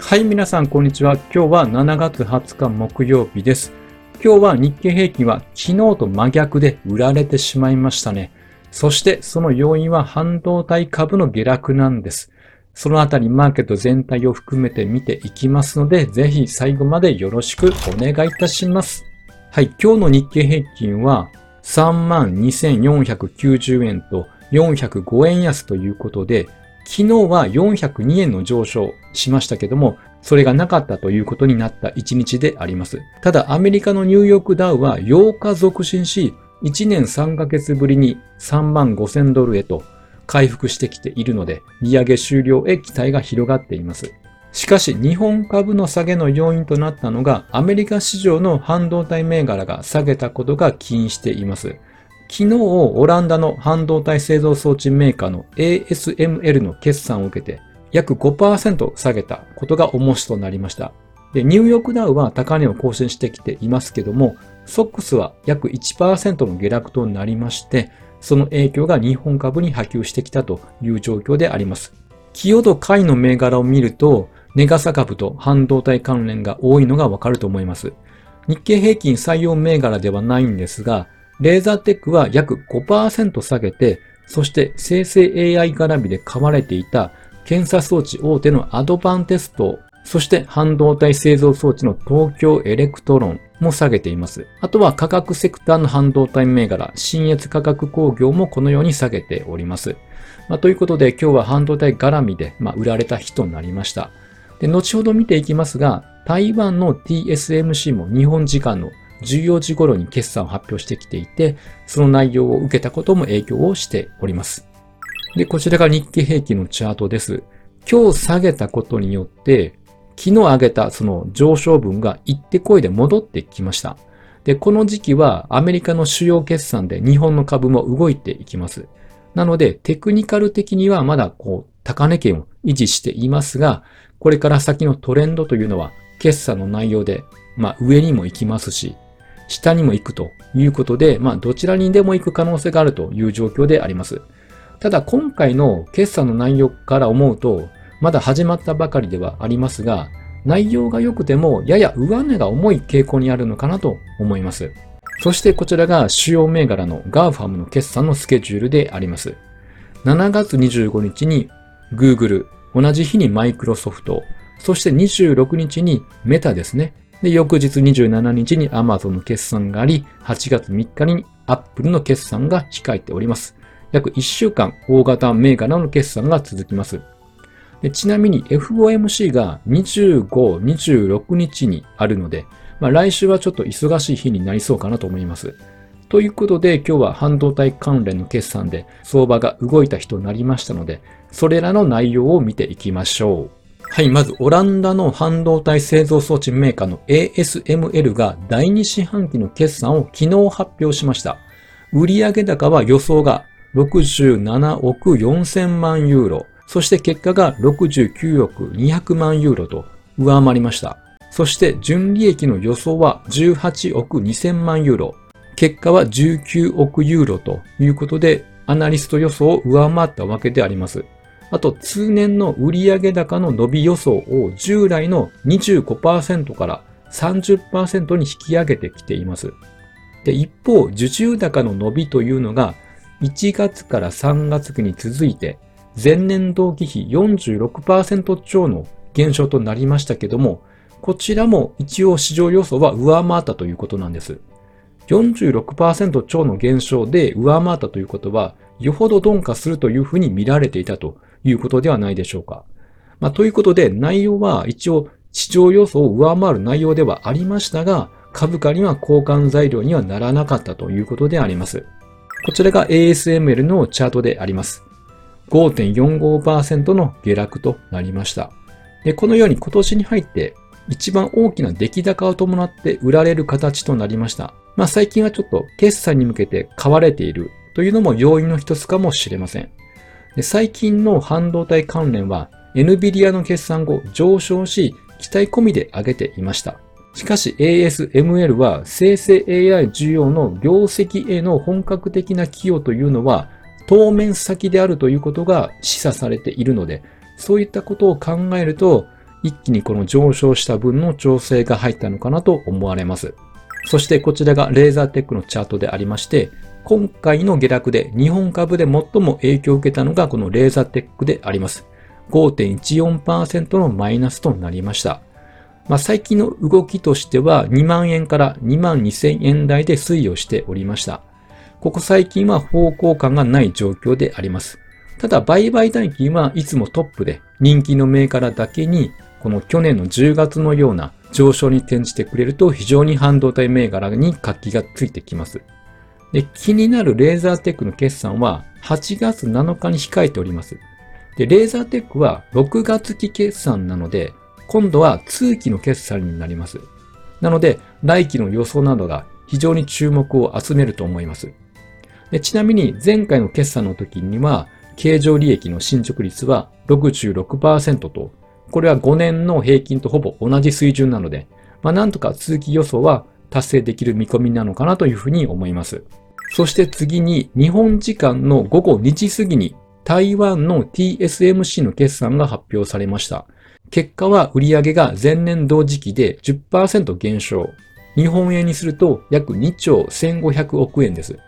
はい、皆さん、こんにちは。今日は7月20日木曜日です。今日は日経平均は昨日と真逆で売られてしまいましたね。そして、その要因は半導体株の下落なんです。そのあたりマーケット全体を含めて見ていきますので、ぜひ最後までよろしくお願いいたします。はい、今日の日経平均は32,490円と405円安ということで、昨日は402円の上昇しましたけども、それがなかったということになった1日であります。ただアメリカのニューヨークダウは8日続伸し、1年3ヶ月ぶりに3万5000ドルへと回復してきているので、利上げ終了へ期待が広がっています。しかし日本株の下げの要因となったのがアメリカ市場の半導体銘柄が下げたことが起因しています。昨日、オランダの半導体製造装置メーカーの ASML の決算を受けて、約5%下げたことが重しとなりました。で、ニューヨークダウは高値を更新してきていますけども、ソックスは約1%の下落となりまして、その影響が日本株に波及してきたという状況であります。寄与度下位の銘柄を見ると、ネガサ株と半導体関連が多いのがわかると思います。日経平均採用銘柄ではないんですが、レーザーテックは約5%下げて、そして生成 AI 絡みで買われていた検査装置大手のアドバンテスト、そして半導体製造装置の東京エレクトロンも下げています。あとは化学セクターの半導体銘柄、信越化学工業もこのように下げております。まあ、ということで今日は半導体絡みで、まあ、売られた日となりました。で、後ほど見ていきますが、台湾の TSMC も日本時間の14時頃に決算を発表してきていて、その内容を受けたことも影響をしております。で、こちらが日経平均のチャートです。今日下げたことによって、昨日上げたその上昇分が一手こいで戻ってきました。で、この時期はアメリカの主要決算で日本の株も動いていきます。なので、テクニカル的にはまだこう、高値圏を維持していますが、これから先のトレンドというのは、決算の内容で、まあ上にも行きますし、下にも行くということで、まあどちらにでも行く可能性があるという状況であります。ただ今回の決算の内容から思うと、まだ始まったばかりではありますが、内容が良くてもやや上値が重い傾向にあるのかなと思います。そしてこちらが主要銘柄の GAFAM の決算のスケジュールであります。7月25日に Google、同じ日にマイクロソフト、そして26日にメタですね。で、翌日27日に Amazon の決算があり、8月3日に Apple の決算が控えております。約1週間大型銘柄の決算が続きます。ちなみに FOMC が25、26日にあるので、まあ、来週はちょっと忙しい日になりそうかなと思います。ということで今日は半導体関連の決算で相場が動いた日となりましたので、それらの内容を見ていきましょう。はい、まずオランダの半導体製造装置メーカーの ASML が第2四半期の決算を昨日発表しました。売上高は予想が67億4000万ユーロ、そして結果が69億200万ユーロと上回りました。そして純利益の予想は18億2000万ユーロ、結果は19億ユーロということで、アナリスト予想を上回ったわけであります。あと、通年の売上高の伸び予想を従来の25%から30%に引き上げてきています。で、一方、受注高の伸びというのが1月から3月期に続いて、前年同期比46%超の減少となりましたけども、こちらも一応市場予想は上回ったということなんです。46%超の減少で上回ったということは、よほど鈍化するというふうに見られていたということではないでしょうか。まあ、ということで、内容は一応市場予想を上回る内容ではありましたが、株価には交換材料にはならなかったということであります。こちらが ASML のチャートであります。5.45%の下落となりました。で、このように今年に入って一番大きな出来高を伴って売られる形となりました。まあ最近はちょっと決算に向けて買われているというのも要因の一つかもしれません。で最近の半導体関連は NVIDIA の決算後上昇し期待込みで上げていました。しかし ASML は生成 AI 需要の業績への本格的な寄与というのは当面先であるということが示唆されているので、そういったことを考えると、一気にこの上昇した分の調整が入ったのかなと思われます。そしてこちらがレーザーテックのチャートでありまして、今回の下落で日本株で最も影響を受けたのがこのレーザーテックであります。5.14%のマイナスとなりました。まあ、最近の動きとしては2万円から2万2000円台で推移をしておりました。ここ最近は方向感がない状況であります。ただ、売買代金はいつもトップで人気の銘柄だけにこの去年の10月のような上昇に転じてくれると非常に半導体銘柄に活気がついてきます。で、気になるレーザーテックの決算は8月7日に控えております。で、レーザーテックは6月期決算なので、今度は通期の決算になります。なので、来期の予想などが非常に注目を集めると思います。でちなみに前回の決算の時には、経常利益の進捗率は66%とこれは5年の平均とほぼ同じ水準なので、まあ、なんとか通期予想は達成できる見込みなのかなというふうに思います。そして次に日本時間の午後2時過ぎに台湾の TSMC の決算が発表されました。結果は売上が前年同時期で10%減少。日本円にすると約2兆1500億円です。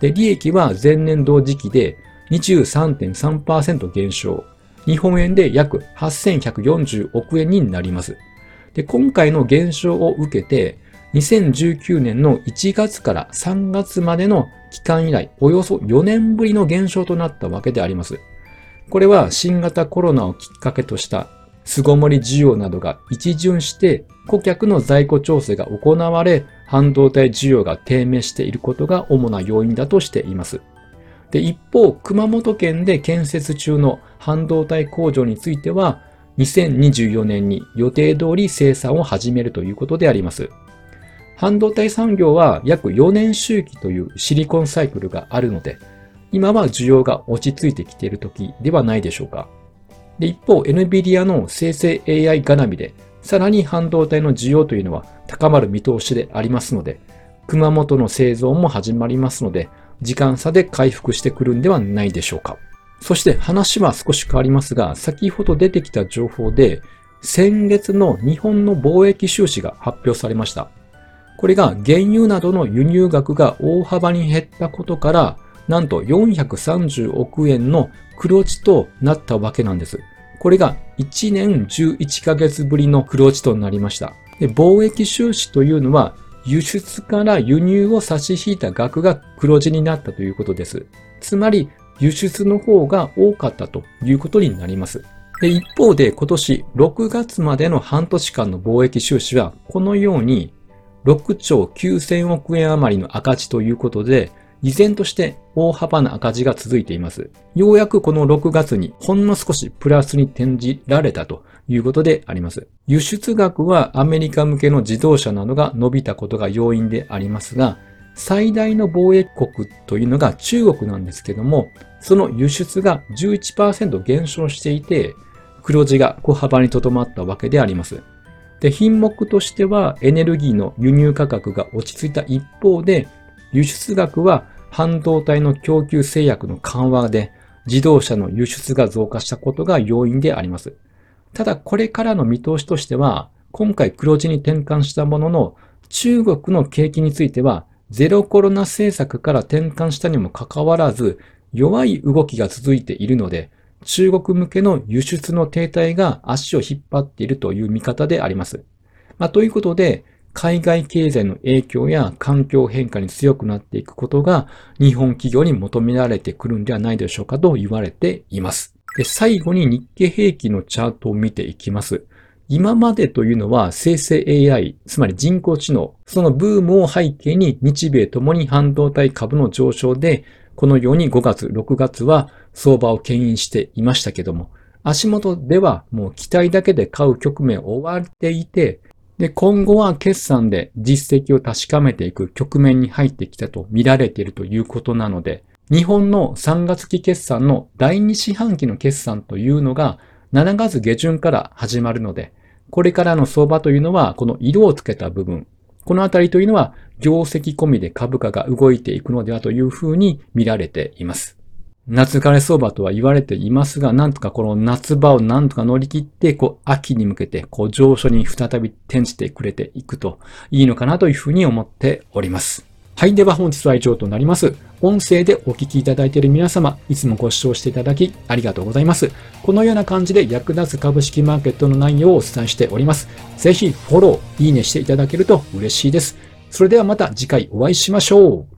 で、利益は前年同時期で23.3%減少。日本円で約8140億円になります。で、今回の減少を受けて、2019年の1月から3月までの期間以来、およそ4年ぶりの減少となったわけであります。これは新型コロナをきっかけとした巣ごもり需要などが一巡して顧客の在庫調整が行われ、半導体需要が低迷していることが主な要因だとしています。で、一方、熊本県で建設中の半導体工場については、2024年に予定通り生産を始めるということであります。半導体産業は約4年周期というシリコンサイクルがあるので、今は需要が落ち着いてきている時ではないでしょうか。で、一方、NVIDIA の生成 AI 絡みで、さらに半導体の需要というのは高まる見通しでありますので、熊本の製造も始まりますので、時間差で回復してくるんではないでしょうか。そして話は少し変わりますが、先ほど出てきた情報で、先月の日本の貿易収支が発表されました。これが原油などの輸入額が大幅に減ったことから、なんと430億円の黒字となったわけなんです。これが1年11ヶ月ぶりの黒字となりました。で貿易収支というのは輸出から輸入を差し引いた額が黒字になったということです。つまり、輸出の方が多かったということになります。で一方で今年6月までの半年間の貿易収支はこのように6兆9000億円余りの赤字ということで依然として大幅な赤字が続いています。ようやくこの6月にほんの少しプラスに転じられたということであります。輸出額はアメリカ向けの自動車などが伸びたことが要因でありますが、最大の貿易国というのが中国なんですけども、その輸出が11%減少していて、黒字が小幅にとどまったわけであります。で、品目としてはエネルギーの輸入価格が落ち着いた一方で、輸出額は半導体の供給制約の緩和で自動車の輸出が増加したことが要因であります。ただこれからの見通しとしては、今回黒字に転換したものの、中国の景気については、ゼロコロナ政策から転換したにもかかわらず、弱い動きが続いているので、中国向けの輸出の停滞が足を引っ張っているという見方であります。まあ、ということで、海外経済の影響や環境変化に強くなっていくことが日本企業に求められてくるんではないでしょうかと言われています。で最後に日経平均のチャートを見ていきます。今までというのは生成 AI、つまり人工知能、そのブームを背景に日米ともに半導体株の上昇で、このように5月、6月は相場を牽引していましたけども、足元ではもう期待だけで買う局面を終わっていて、で、今後は決算で実績を確かめていく局面に入ってきたと見られているということなので、日本の3月期決算の第2四半期の決算というのが7月下旬から始まるので、これからの相場というのはこの色をつけた部分、このあたりというのは業績込みで株価が動いていくのではというふうに見られています。夏枯れ相場とは言われていますが、なんとかこの夏場をなんとか乗り切って、こう、秋に向けて、こう、上昇に再び転じてくれていくといいのかなというふうに思っております。はい。では本日は以上となります。音声でお聞きいただいている皆様、いつもご視聴していただきありがとうございます。このような感じで役立つ株式マーケットの内容をお伝えしております。ぜひフォロー、いいねしていただけると嬉しいです。それではまた次回お会いしましょう。